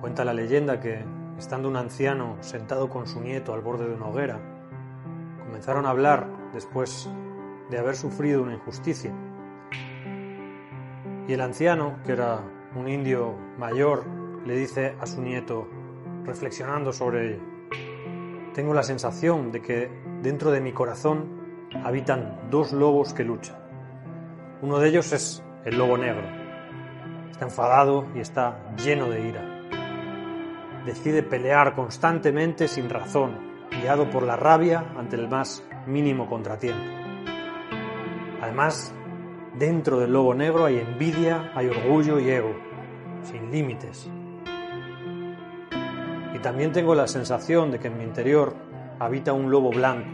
Cuenta la leyenda que, estando un anciano sentado con su nieto al borde de una hoguera, comenzaron a hablar después de haber sufrido una injusticia. Y el anciano, que era un indio mayor, le dice a su nieto, reflexionando sobre ello, tengo la sensación de que dentro de mi corazón habitan dos lobos que luchan. Uno de ellos es el lobo negro. Está enfadado y está lleno de ira. Decide pelear constantemente sin razón, guiado por la rabia ante el más mínimo contratiempo. Además, dentro del lobo negro hay envidia, hay orgullo y ego, sin límites. Y también tengo la sensación de que en mi interior habita un lobo blanco,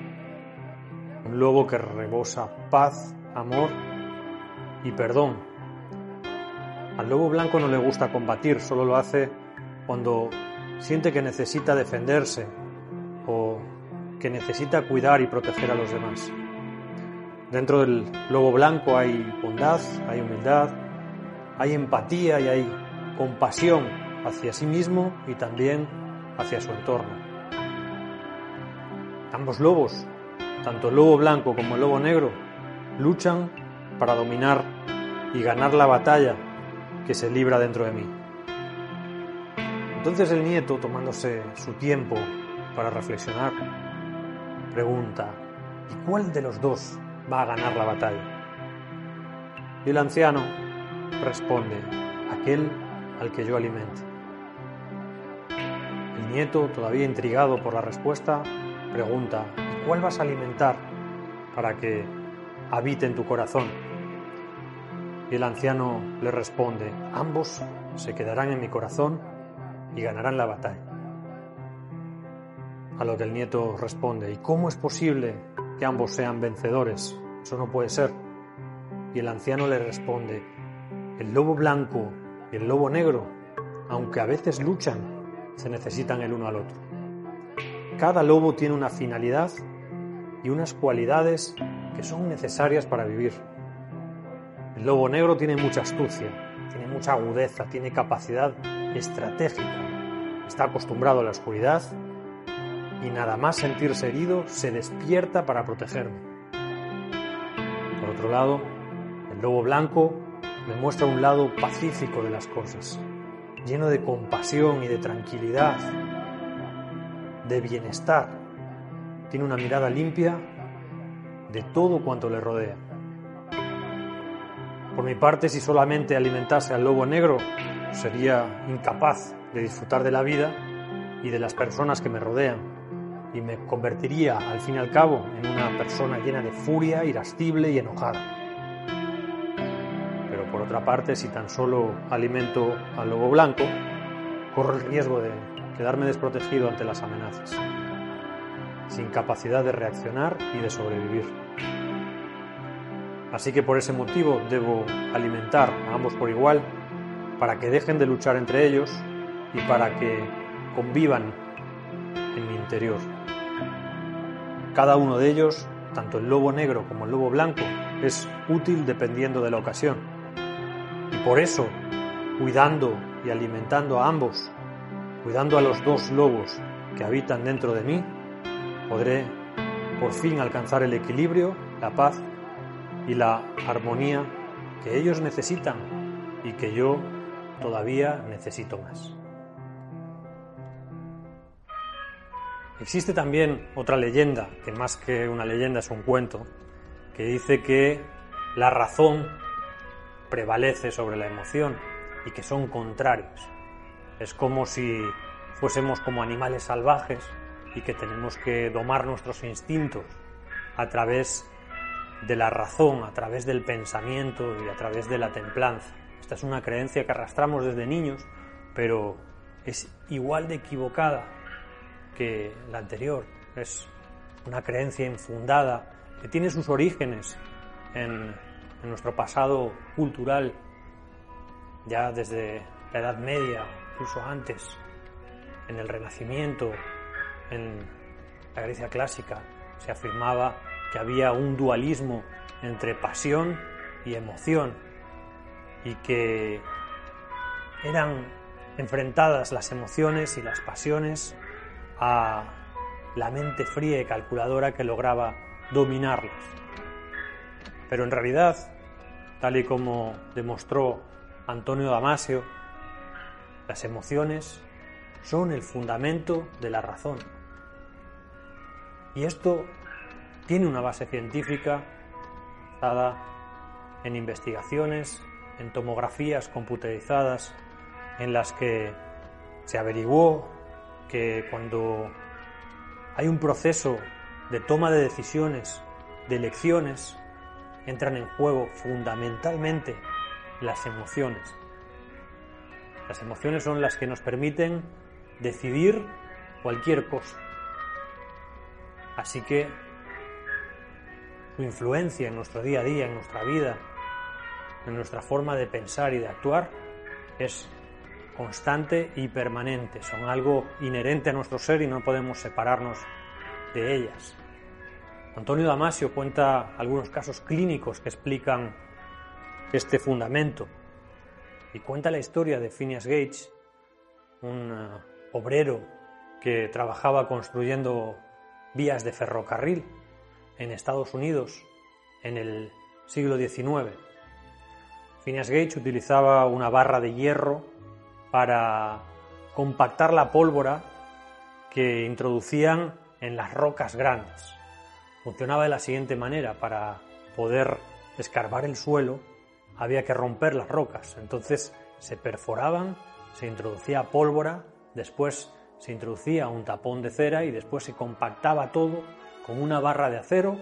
un lobo que rebosa paz, amor y perdón. Al lobo blanco no le gusta combatir, solo lo hace cuando siente que necesita defenderse o que necesita cuidar y proteger a los demás. Dentro del lobo blanco hay bondad, hay humildad, hay empatía y hay compasión hacia sí mismo y también hacia su entorno. Ambos lobos, tanto el lobo blanco como el lobo negro, luchan para dominar y ganar la batalla que se libra dentro de mí. Entonces el nieto, tomándose su tiempo para reflexionar, pregunta, ¿y cuál de los dos va a ganar la batalla? Y el anciano responde, aquel al que yo alimente. El nieto, todavía intrigado por la respuesta, pregunta, ¿y cuál vas a alimentar para que habite en tu corazón? Y el anciano le responde, ambos se quedarán en mi corazón y ganarán la batalla. A lo que el nieto responde, ¿y cómo es posible que ambos sean vencedores? Eso no puede ser. Y el anciano le responde, el lobo blanco y el lobo negro, aunque a veces luchan, se necesitan el uno al otro. Cada lobo tiene una finalidad y unas cualidades que son necesarias para vivir. El lobo negro tiene mucha astucia, tiene mucha agudeza, tiene capacidad estratégica, está acostumbrado a la oscuridad y nada más sentirse herido se despierta para protegerme. Por otro lado, el lobo blanco me muestra un lado pacífico de las cosas, lleno de compasión y de tranquilidad, de bienestar. Tiene una mirada limpia de todo cuanto le rodea. Por mi parte, si solamente alimentase al lobo negro, sería incapaz de disfrutar de la vida y de las personas que me rodean, y me convertiría, al fin y al cabo, en una persona llena de furia, irascible y enojada. Pero por otra parte, si tan solo alimento al lobo blanco, corro el riesgo de quedarme desprotegido ante las amenazas, sin capacidad de reaccionar y de sobrevivir. Así que por ese motivo debo alimentar a ambos por igual para que dejen de luchar entre ellos y para que convivan en mi interior. Cada uno de ellos, tanto el lobo negro como el lobo blanco, es útil dependiendo de la ocasión. Y por eso, cuidando y alimentando a ambos, cuidando a los dos lobos que habitan dentro de mí, podré por fin alcanzar el equilibrio, la paz y la armonía que ellos necesitan y que yo todavía necesito más. Existe también otra leyenda, que más que una leyenda es un cuento, que dice que la razón prevalece sobre la emoción y que son contrarios. Es como si fuésemos como animales salvajes y que tenemos que domar nuestros instintos a través de la razón, a través del pensamiento y a través de la templanza. Esta es una creencia que arrastramos desde niños, pero es igual de equivocada que la anterior. Es una creencia infundada que tiene sus orígenes en, nuestro pasado cultural, ya desde la Edad Media, incluso antes, en el Renacimiento, en la Grecia clásica, se afirmaba que había un dualismo entre pasión y emoción y que eran enfrentadas las emociones y las pasiones a la mente fría y calculadora que lograba dominarlas. Pero en realidad, tal y como demostró Antonio Damasio, las emociones son el fundamento de la razón. Y esto tiene una base científica basada en investigaciones, en tomografías computarizadas, en las que se averiguó que cuando hay un proceso de toma de decisiones, de elecciones, entran en juego fundamentalmente las emociones. Las emociones son las que nos permiten decidir cualquier cosa. Así que su influencia en nuestro día a día, en nuestra vida, en nuestra forma de pensar y de actuar es constante y permanente. Son algo inherente a nuestro ser y no podemos separarnos de ellas. Antonio Damasio cuenta algunos casos clínicos que explican este fundamento y cuenta la historia de Phineas Gates, un eh, obrero que trabajaba construyendo vías de ferrocarril en Estados Unidos en el siglo XIX. Phineas Gates utilizaba una barra de hierro para compactar la pólvora que introducían en las rocas grandes. Funcionaba de la siguiente manera, para poder escarbar el suelo había que romper las rocas, entonces se perforaban, se introducía pólvora, después se introducía un tapón de cera y después se compactaba todo con una barra de acero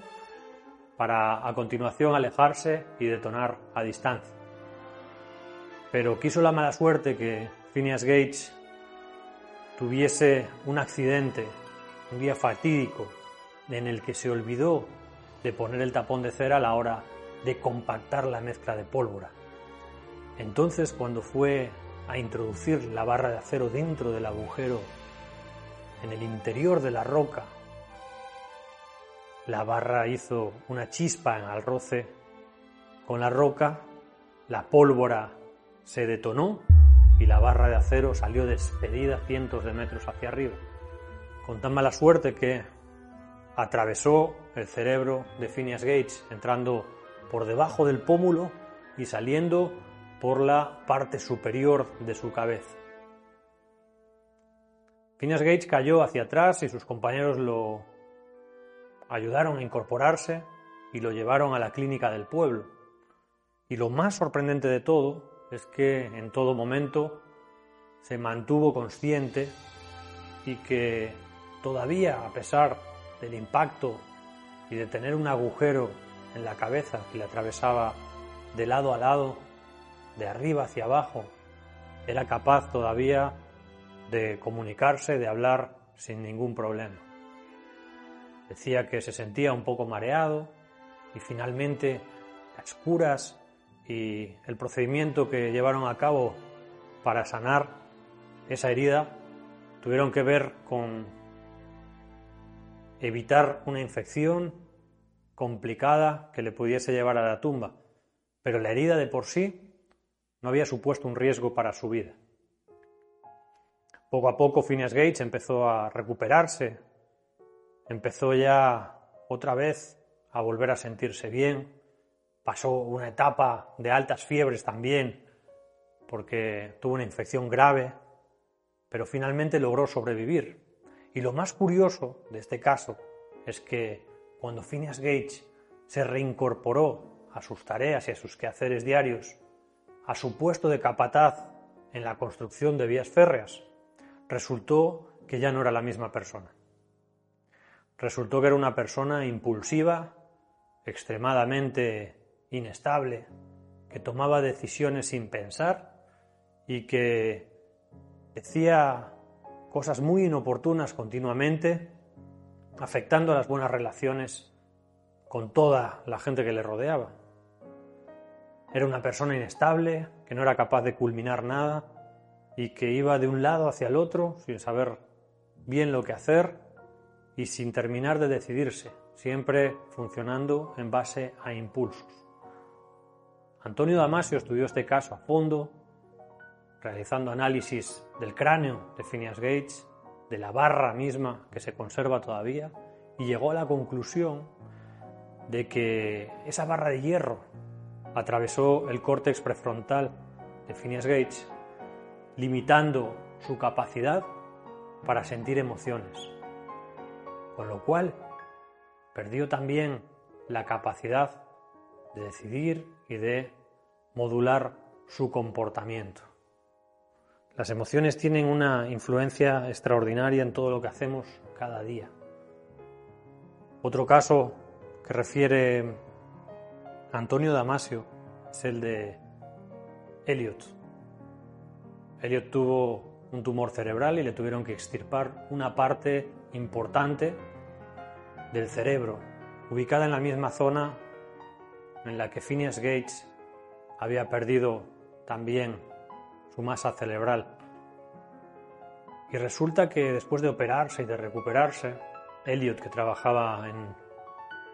para a continuación alejarse y detonar a distancia. Pero quiso la mala suerte que Phineas Gates tuviese un accidente, un día fatídico, en el que se olvidó de poner el tapón de cera a la hora de compactar la mezcla de pólvora. Entonces, cuando fue a introducir la barra de acero dentro del agujero, en el interior de la roca, la barra hizo una chispa el roce con la roca, la pólvora se detonó y la barra de acero salió despedida cientos de metros hacia arriba, con tan mala suerte que atravesó el cerebro de Phineas Gates, entrando por debajo del pómulo y saliendo por la parte superior de su cabeza. Phineas Gates cayó hacia atrás y sus compañeros lo ayudaron a incorporarse y lo llevaron a la clínica del pueblo. Y lo más sorprendente de todo es que en todo momento se mantuvo consciente y que todavía, a pesar del impacto y de tener un agujero en la cabeza que le atravesaba de lado a lado, de arriba hacia abajo, era capaz todavía de comunicarse, de hablar sin ningún problema. Decía que se sentía un poco mareado y finalmente las curas y el procedimiento que llevaron a cabo para sanar esa herida tuvieron que ver con evitar una infección complicada que le pudiese llevar a la tumba, pero la herida de por sí no había supuesto un riesgo para su vida. Poco a poco Phineas Gates empezó a recuperarse empezó ya otra vez a volver a sentirse bien, pasó una etapa de altas fiebres también, porque tuvo una infección grave, pero finalmente logró sobrevivir. Y lo más curioso de este caso es que cuando Phineas Gates se reincorporó a sus tareas y a sus quehaceres diarios, a su puesto de capataz en la construcción de vías férreas, resultó que ya no era la misma persona. Resultó que era una persona impulsiva, extremadamente inestable, que tomaba decisiones sin pensar y que decía cosas muy inoportunas continuamente, afectando a las buenas relaciones con toda la gente que le rodeaba. Era una persona inestable, que no era capaz de culminar nada y que iba de un lado hacia el otro sin saber bien lo que hacer y sin terminar de decidirse, siempre funcionando en base a impulsos. Antonio Damasio estudió este caso a fondo, realizando análisis del cráneo de Phineas Gates, de la barra misma que se conserva todavía, y llegó a la conclusión de que esa barra de hierro atravesó el córtex prefrontal de Phineas Gates, limitando su capacidad para sentir emociones, con lo cual perdió también la capacidad de decidir y de modular su comportamiento. Las emociones tienen una influencia extraordinaria en todo lo que hacemos cada día. Otro caso que refiere Antonio Damasio es el de Elliot. Elliot tuvo un tumor cerebral y le tuvieron que extirpar una parte importante del cerebro, ubicada en la misma zona en la que Phineas Gates había perdido también su masa cerebral. Y resulta que después de operarse y de recuperarse, Elliot, que trabajaba en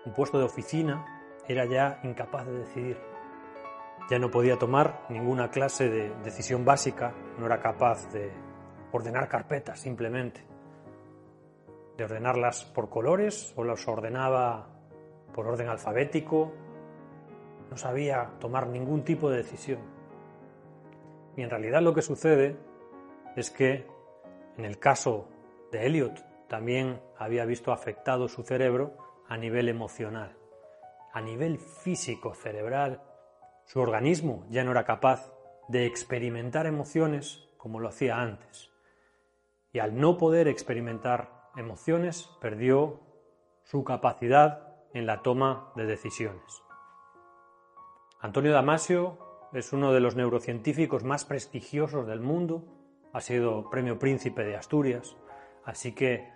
un puesto de oficina, era ya incapaz de decidir. Ya no podía tomar ninguna clase de decisión básica, no era capaz de ordenar carpetas simplemente, de ordenarlas por colores o las ordenaba por orden alfabético, no sabía tomar ningún tipo de decisión. Y en realidad lo que sucede es que en el caso de Elliot también había visto afectado su cerebro a nivel emocional, a nivel físico cerebral. Su organismo ya no era capaz de experimentar emociones como lo hacía antes. Y al no poder experimentar emociones, perdió su capacidad en la toma de decisiones. Antonio Damasio es uno de los neurocientíficos más prestigiosos del mundo, ha sido premio príncipe de Asturias, así que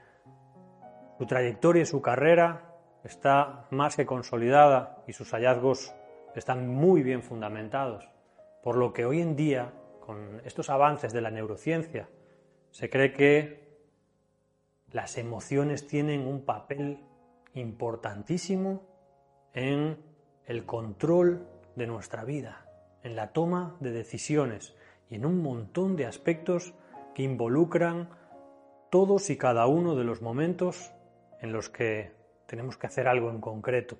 su trayectoria y su carrera está más que consolidada y sus hallazgos están muy bien fundamentados, por lo que hoy en día, con estos avances de la neurociencia, se cree que las emociones tienen un papel importantísimo en el control de nuestra vida, en la toma de decisiones y en un montón de aspectos que involucran todos y cada uno de los momentos en los que tenemos que hacer algo en concreto,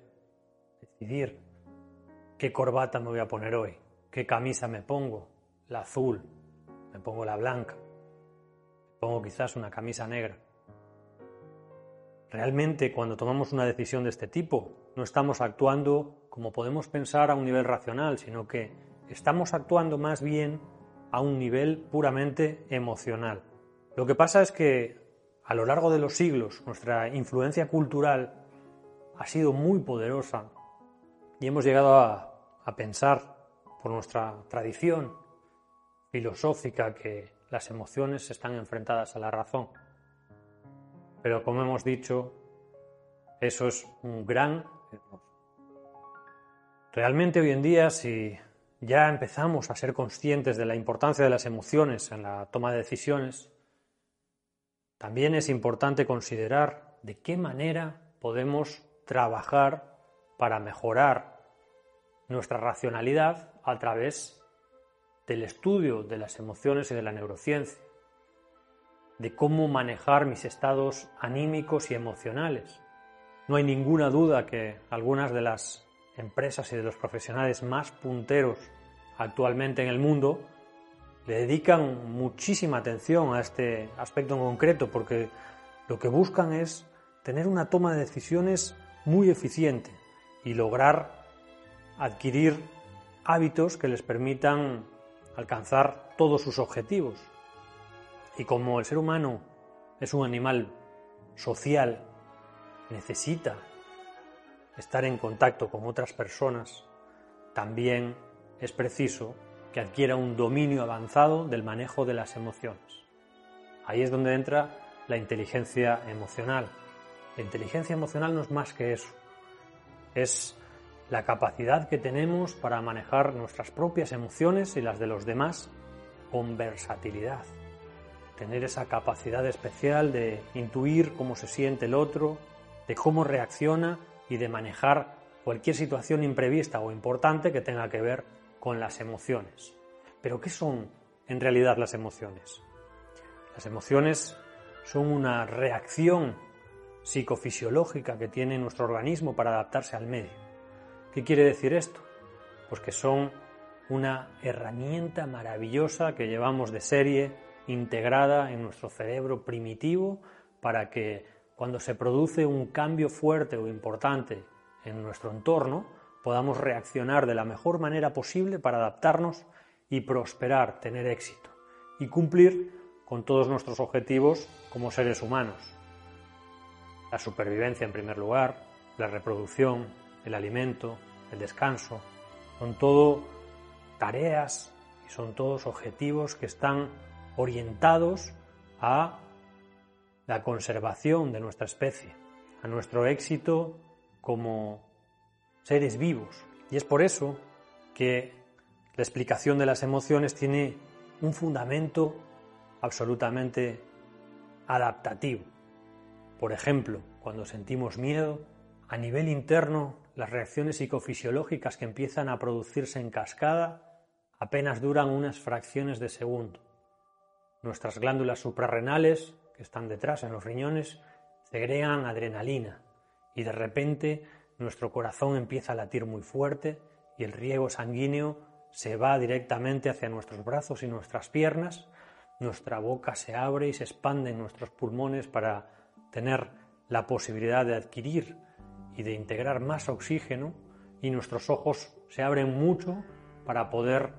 decidir qué corbata me voy a poner hoy, qué camisa me pongo, la azul, me pongo la blanca, me pongo quizás una camisa negra. Realmente cuando tomamos una decisión de este tipo, no estamos actuando como podemos pensar a un nivel racional, sino que estamos actuando más bien a un nivel puramente emocional. Lo que pasa es que a lo largo de los siglos nuestra influencia cultural ha sido muy poderosa y hemos llegado a, pensar por nuestra tradición filosófica que las emociones están enfrentadas a la razón. Pero como hemos dicho, eso es un gran. Realmente hoy en día, si ya empezamos a ser conscientes de la importancia de las emociones en la toma de decisiones, también es importante considerar de qué manera podemos trabajar para mejorar nuestra racionalidad a través del estudio de las emociones y de la neurociencia, de cómo manejar mis estados anímicos y emocionales. No hay ninguna duda que algunas de las empresas y de los profesionales más punteros actualmente en el mundo le dedican muchísima atención a este aspecto en concreto porque lo que buscan es tener una toma de decisiones muy eficiente y lograr adquirir hábitos que les permitan alcanzar todos sus objetivos. Y como el ser humano es un animal social, necesita estar en contacto con otras personas, también es preciso que adquiera un dominio avanzado del manejo de las emociones. Ahí es donde entra la inteligencia emocional. La inteligencia emocional no es más que eso. Es la capacidad que tenemos para manejar nuestras propias emociones y las de los demás con versatilidad. Tener esa capacidad especial de intuir cómo se siente el otro, de cómo reacciona y de manejar cualquier situación imprevista o importante que tenga que ver con las emociones. Pero ¿qué son en realidad las emociones? Las emociones son una reacción psicofisiológica que tiene nuestro organismo para adaptarse al medio. ¿Qué quiere decir esto? Pues que son una herramienta maravillosa que llevamos de serie integrada en nuestro cerebro primitivo para que cuando se produce un cambio fuerte o importante en nuestro entorno, podamos reaccionar de la mejor manera posible para adaptarnos y prosperar, tener éxito y cumplir con todos nuestros objetivos como seres humanos. La supervivencia en primer lugar, la reproducción, el alimento, el descanso, son todo tareas y son todos objetivos que están orientados a la conservación de nuestra especie, a nuestro éxito como seres vivos. Y es por eso que la explicación de las emociones tiene un fundamento absolutamente adaptativo. Por ejemplo, cuando sentimos miedo, a nivel interno, las reacciones psicofisiológicas que empiezan a producirse en cascada apenas duran unas fracciones de segundo. Nuestras glándulas suprarrenales, que están detrás en los riñones, segregan adrenalina y de repente nuestro corazón empieza a latir muy fuerte y el riego sanguíneo se va directamente hacia nuestros brazos y nuestras piernas, nuestra boca se abre y se expande en nuestros pulmones para tener la posibilidad de adquirir y de integrar más oxígeno. Y nuestros ojos se abren mucho para poder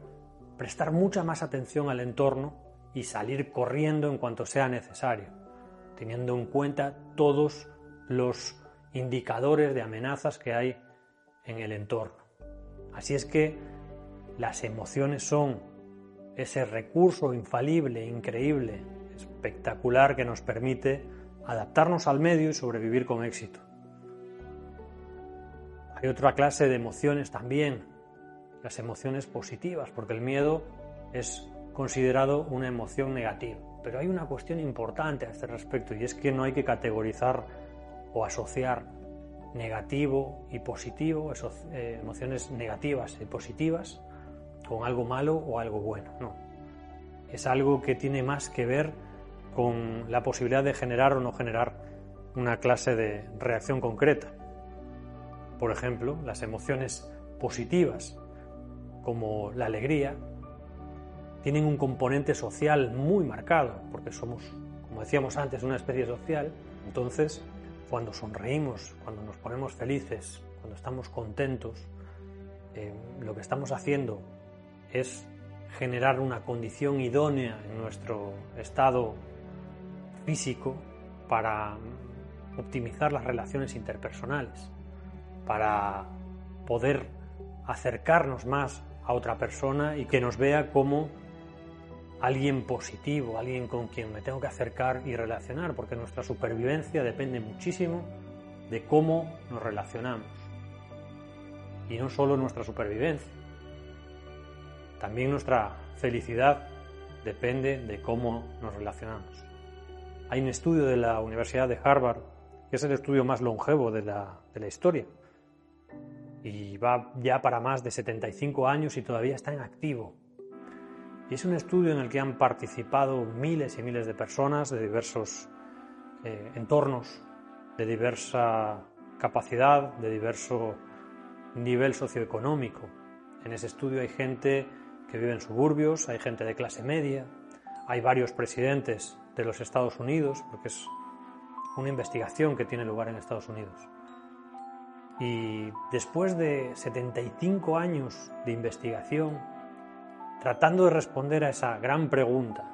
prestar mucha más atención al entorno y salir corriendo en cuanto sea necesario, teniendo en cuenta todos los indicadores de amenazas que hay en el entorno. Así es que las emociones son ese recurso infalible, increíble, espectacular que nos permite adaptarnos al medio y sobrevivir con éxito. Hay otra clase de emociones también, las emociones positivas, porque el miedo es considerado una emoción negativa. Pero hay una cuestión importante a este respecto y es que no hay que categorizar o asociar negativo y positivo, eh, emociones negativas y positivas, con algo malo o algo bueno. No. Es algo que tiene más que ver con la posibilidad de generar o no generar una clase de reacción concreta. Por ejemplo, las emociones positivas, como la alegría, tienen un componente social muy marcado, porque somos, como decíamos antes, una especie social. Entonces, cuando sonreímos, cuando nos ponemos felices, cuando estamos contentos, eh, lo que estamos haciendo es generar una condición idónea en nuestro estado físico para optimizar las relaciones interpersonales, para poder acercarnos más a otra persona y que nos vea como alguien positivo, alguien con quien me tengo que acercar y relacionar, porque nuestra supervivencia depende muchísimo de cómo nos relacionamos. Y no solo nuestra supervivencia, también nuestra felicidad depende de cómo nos relacionamos. Hay un estudio de la Universidad de Harvard, que es el estudio más longevo de la, historia, y va ya para más de 75 años y todavía está en activo. Y es un estudio en el que han participado miles y miles de personas de diversos eh, entornos, de diversa capacidad, de diverso nivel socioeconómico. En ese estudio hay gente que vive en suburbios, hay gente de clase media, hay varios presidentes de los Estados Unidos, porque es una investigación que tiene lugar en Estados Unidos. Y después de 75 años de investigación, tratando de responder a esa gran pregunta,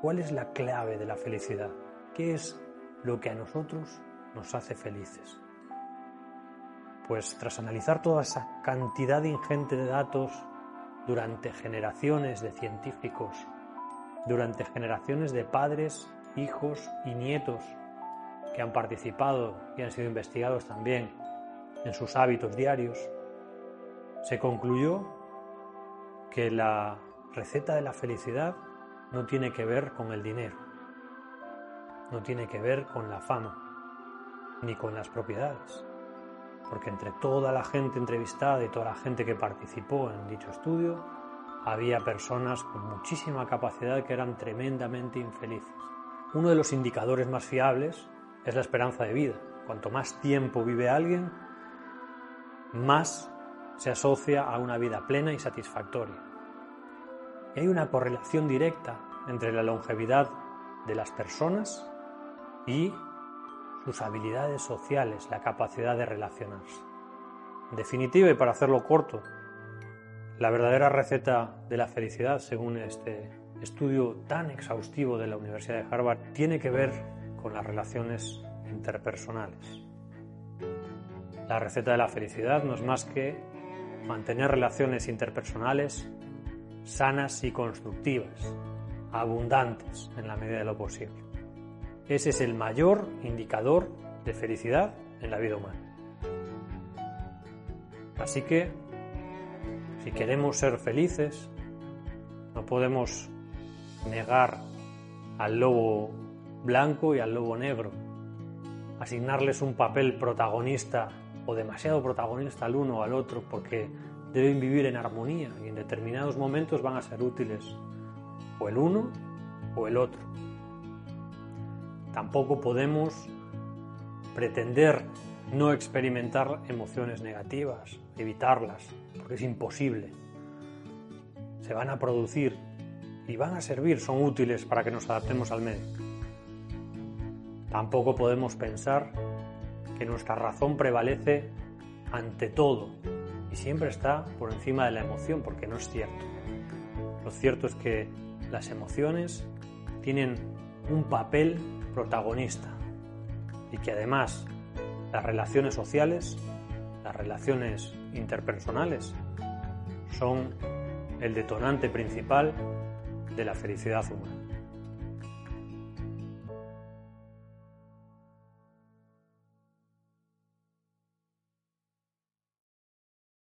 ¿cuál es la clave de la felicidad? ¿Qué es lo que a nosotros nos hace felices? Pues tras analizar toda esa cantidad ingente de datos durante generaciones de científicos durante generaciones de padres, hijos y nietos que han participado y han sido investigados también en sus hábitos diarios, se concluyó que la receta de la felicidad no tiene que ver con el dinero, no tiene que ver con la fama, ni con las propiedades, porque entre toda la gente entrevistada y toda la gente que participó en dicho estudio, había personas con muchísima capacidad que eran tremendamente infelices. Uno de los indicadores más fiables es la esperanza de vida. Cuanto más tiempo vive alguien, más se asocia a una vida plena y satisfactoria. Y hay una correlación directa entre la longevidad de las personas y sus habilidades sociales, la capacidad de relacionarse. En definitiva, y para hacerlo corto, la verdadera receta de la felicidad, según este estudio tan exhaustivo de la Universidad de Harvard, tiene que ver con las relaciones interpersonales. La receta de la felicidad no es más que mantener relaciones interpersonales sanas y constructivas, abundantes en la medida de lo posible. Ese es el mayor indicador de felicidad en la vida humana. Así que si queremos ser felices, no podemos negar al lobo blanco y al lobo negro, asignarles un papel protagonista o demasiado protagonista al uno o al otro porque deben vivir en armonía y en determinados momentos van a ser útiles o el uno o el otro. Tampoco podemos pretender no experimentar emociones negativas, evitarlas, porque es imposible. Se van a producir y van a servir, son útiles para que nos adaptemos al medio. Tampoco podemos pensar nuestra razón prevalece ante todo y siempre está por encima de la emoción, porque no es cierto. Lo cierto es que las emociones tienen un papel protagonista y que además las relaciones sociales, las relaciones interpersonales, son el detonante principal de la felicidad humana.